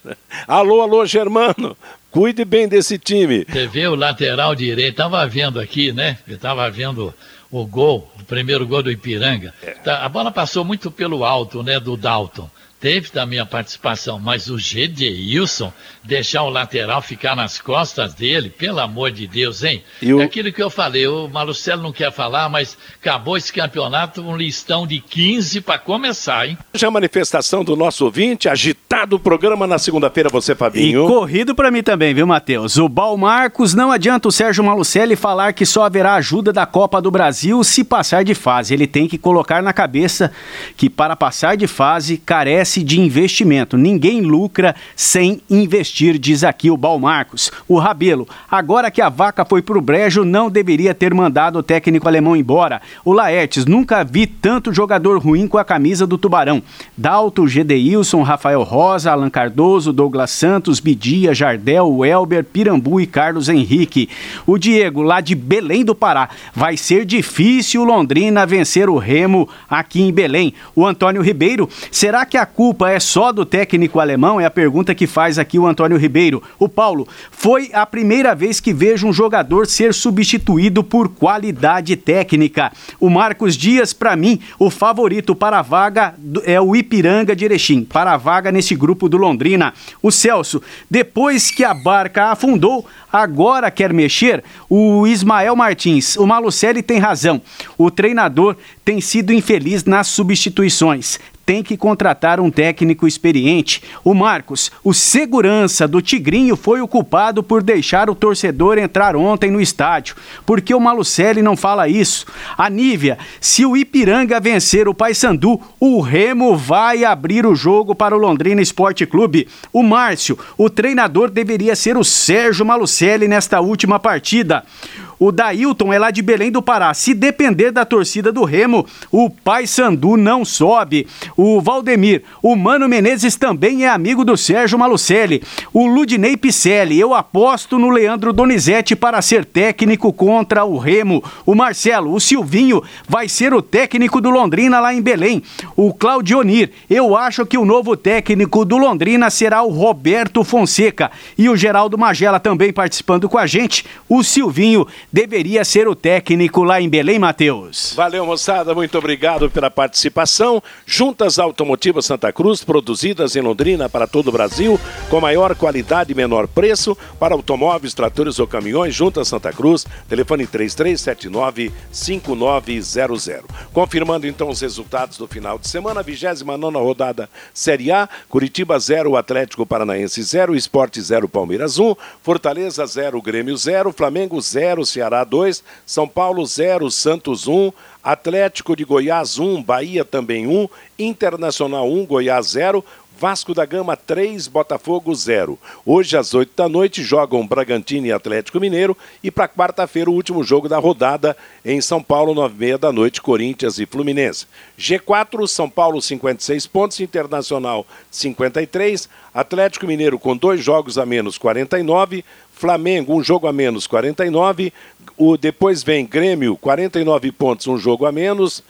Alô, alô, Germano. Cuide bem desse time. Você vê o lateral direito, tava vendo aqui, né? Eu tava vendo o gol, o primeiro gol do Ipiranga. É. Tá, a bola passou muito pelo alto, né, do Dalton teve também a participação, mas o Wilson deixar o lateral ficar nas costas dele, pelo amor de Deus, hein? O... É aquilo que eu falei, o Marcelo não quer falar, mas acabou esse campeonato um listão de 15 para começar, hein? Já a manifestação do nosso ouvinte, agitado o programa na segunda-feira, você, Fabinho. E corrido para mim também, viu, Matheus? O Bal Marcos, não adianta o Sérgio Malucelli falar que só haverá ajuda da Copa do Brasil se passar de fase. Ele tem que colocar na cabeça que para passar de fase carece de investimento. Ninguém lucra sem investir, diz aqui o Balmarcos. O Rabelo, agora que a vaca foi pro brejo, não deveria ter mandado o técnico alemão embora. O Laertes, nunca vi tanto jogador ruim com a camisa do Tubarão. Dalto, Gedeilson, Rafael Rosa, Alan Cardoso, Douglas Santos, Bidia, Jardel, Welber, Pirambu e Carlos Henrique. O Diego, lá de Belém do Pará, vai ser difícil Londrina vencer o Remo aqui em Belém. O Antônio Ribeiro, será que a culpa é só do técnico alemão? É a pergunta que faz aqui o Antônio Ribeiro. O Paulo, foi a primeira vez que vejo um jogador ser substituído por qualidade técnica. O Marcos Dias, para mim, o favorito para a vaga é o Ipiranga de Erechim, para a vaga nesse grupo do Londrina. O Celso, depois que a barca afundou, agora quer mexer? O Ismael Martins, o Malucelli tem razão. O treinador tem sido infeliz nas substituições tem que contratar um técnico experiente. O Marcos, o segurança do Tigrinho, foi o culpado por deixar o torcedor entrar ontem no estádio. Por que o Malucelli não fala isso? A Nívia, se o Ipiranga vencer o Paysandu, o Remo vai abrir o jogo para o Londrina Esporte Clube. O Márcio, o treinador deveria ser o Sérgio Malucelli nesta última partida. O Dailton é lá de Belém do Pará. Se depender da torcida do Remo, o Pai Sandu não sobe. O Valdemir, o Mano Menezes também é amigo do Sérgio Malucelli. O Ludinei Picelli, eu aposto no Leandro Donizete para ser técnico contra o Remo. O Marcelo, o Silvinho vai ser o técnico do Londrina lá em Belém. O Claudionir, eu acho que o novo técnico do Londrina será o Roberto Fonseca. E o Geraldo Magela também participando com a gente. O Silvinho deveria ser o técnico lá em Belém, Matheus. Valeu, moçada, muito obrigado pela participação. Juntas Automotivas Santa Cruz, produzidas em Londrina para todo o Brasil, com maior qualidade e menor preço para automóveis, tratores ou caminhões. Juntas Santa Cruz, telefone 3379-5900. Confirmando então os resultados do final de semana, 29 rodada Série A, Curitiba 0, Atlético Paranaense 0, Esporte 0, Palmeiras 1, Fortaleza 0, Grêmio 0, Flamengo 0, Ceará Ceará 2, São Paulo 0, Santos 1, Atlético de Goiás 1, Bahia também 1, Internacional 1, Goiás 0, Vasco da Gama 3, Botafogo 0. Hoje às 8 da noite jogam Bragantino e Atlético Mineiro e para quarta-feira o último jogo da rodada em São Paulo, 9 e meia da noite, Corinthians e Fluminense. G4, São Paulo 56 pontos, Internacional 53, Atlético Mineiro com dois jogos a menos 49, Flamengo, um jogo a menos, 49. O, depois vem Grêmio, 49 pontos, um jogo a menos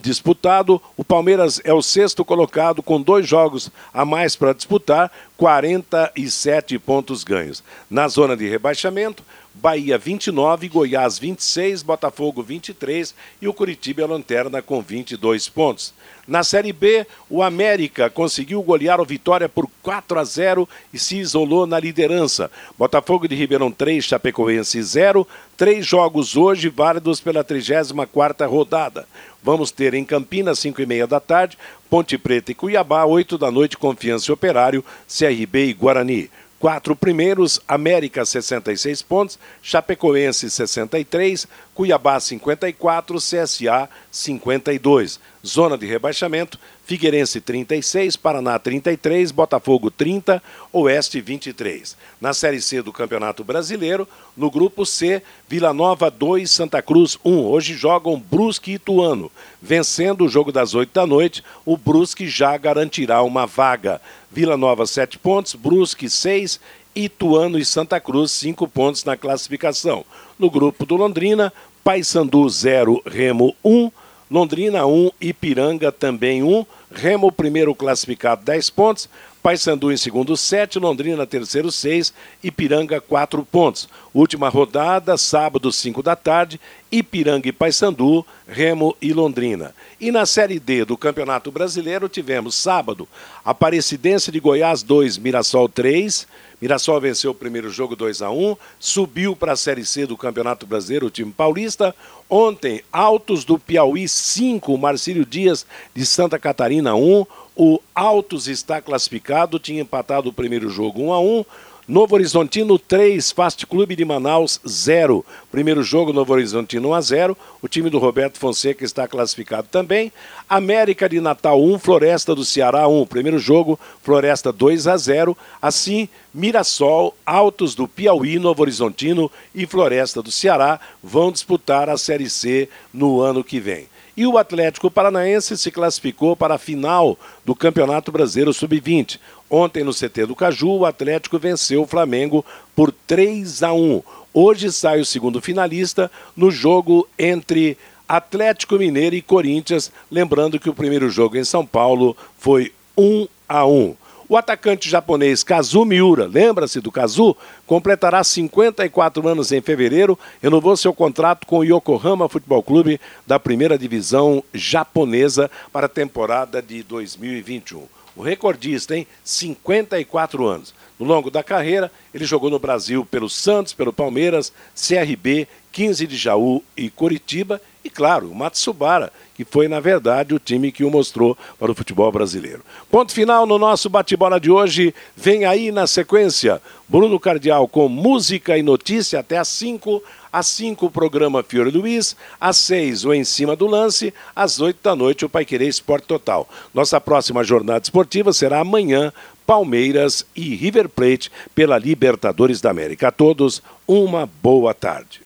disputado. O Palmeiras é o sexto colocado, com dois jogos a mais para disputar, 47 pontos ganhos. Na zona de rebaixamento, Bahia 29, Goiás 26, Botafogo 23 e o Curitiba lanterna com 22 pontos. Na Série B, o América conseguiu golear o Vitória por 4 a 0 e se isolou na liderança. Botafogo de Ribeirão 3, Chapecoense 0. Três jogos hoje válidos pela 34ª rodada. Vamos ter em Campinas, 5 e meia da tarde, Ponte Preta e Cuiabá, 8 da noite, Confiança e Operário, CRB e Guarani. Quatro primeiros, América 66 pontos, Chapecoense 63, Cuiabá 54, CSA 52. Zona de rebaixamento, Figueirense 36, Paraná 33, Botafogo 30, Oeste 23. Na Série C do Campeonato Brasileiro, no grupo C, Vila Nova 2, Santa Cruz 1. Hoje jogam Brusque e Ituano. Vencendo o jogo das 8 da noite, o Brusque já garantirá uma vaga. Vila Nova 7 pontos, Brusque 6, Ituano e Santa Cruz 5 pontos na classificação. No grupo do Londrina, Paysandu 0, Remo 1, Londrina 1, Ipiranga também 1, Remo primeiro classificado 10 pontos, Paysandu em segundo 7, Londrina terceiro 6, Ipiranga 4 pontos. Última rodada, sábado 5 da tarde, Ipiranga e Paysandu, Remo e Londrina. E na Série D do Campeonato Brasileiro tivemos sábado, Aparecidense de Goiás 2, Mirassol 3, Mirassol venceu o primeiro jogo 2 a 1 subiu para a Série C do Campeonato Brasileiro, o time paulista. Ontem, Altos do Piauí 5, Marcílio Dias de Santa Catarina 1. O Altos está classificado, tinha empatado o primeiro jogo 1 a 1 Novo Horizontino 3, Fast Clube de Manaus 0. Primeiro jogo, Novo Horizontino 1 a 0. O time do Roberto Fonseca está classificado também. América de Natal 1, Floresta do Ceará 1. Primeiro jogo, Floresta 2 a 0. Assim, Mirassol, Altos do Piauí, Novo Horizontino e Floresta do Ceará vão disputar a Série C no ano que vem. E o Atlético Paranaense se classificou para a final do Campeonato Brasileiro Sub-20. Ontem, no CT do Caju, o Atlético venceu o Flamengo por 3 a 1. Hoje sai o segundo finalista no jogo entre Atlético Mineiro e Corinthians. Lembrando que o primeiro jogo em São Paulo foi 1 a 1. O atacante japonês Kazu Miura, lembra-se do Kazu? Completará 54 anos em fevereiro, renovou seu contrato com o Yokohama Futebol Clube da primeira divisão japonesa para a temporada de 2021. O recordista, em 54 anos. No longo da carreira, ele jogou no Brasil pelo Santos, pelo Palmeiras, CRB, 15 de Jaú e Curitiba e, claro, o Matsubara, que foi, na verdade, o time que o mostrou para o futebol brasileiro. Ponto final no nosso bate-bola de hoje. Vem aí na sequência Bruno Cardial com música e notícia até às 5. Às 5 o programa Fiore Luiz, às 6 o Em Cima do Lance, às 8 da noite o Pai Querer Esporte Total. Nossa próxima jornada esportiva será amanhã, Palmeiras e River Plate pela Libertadores da América. A todos, uma boa tarde.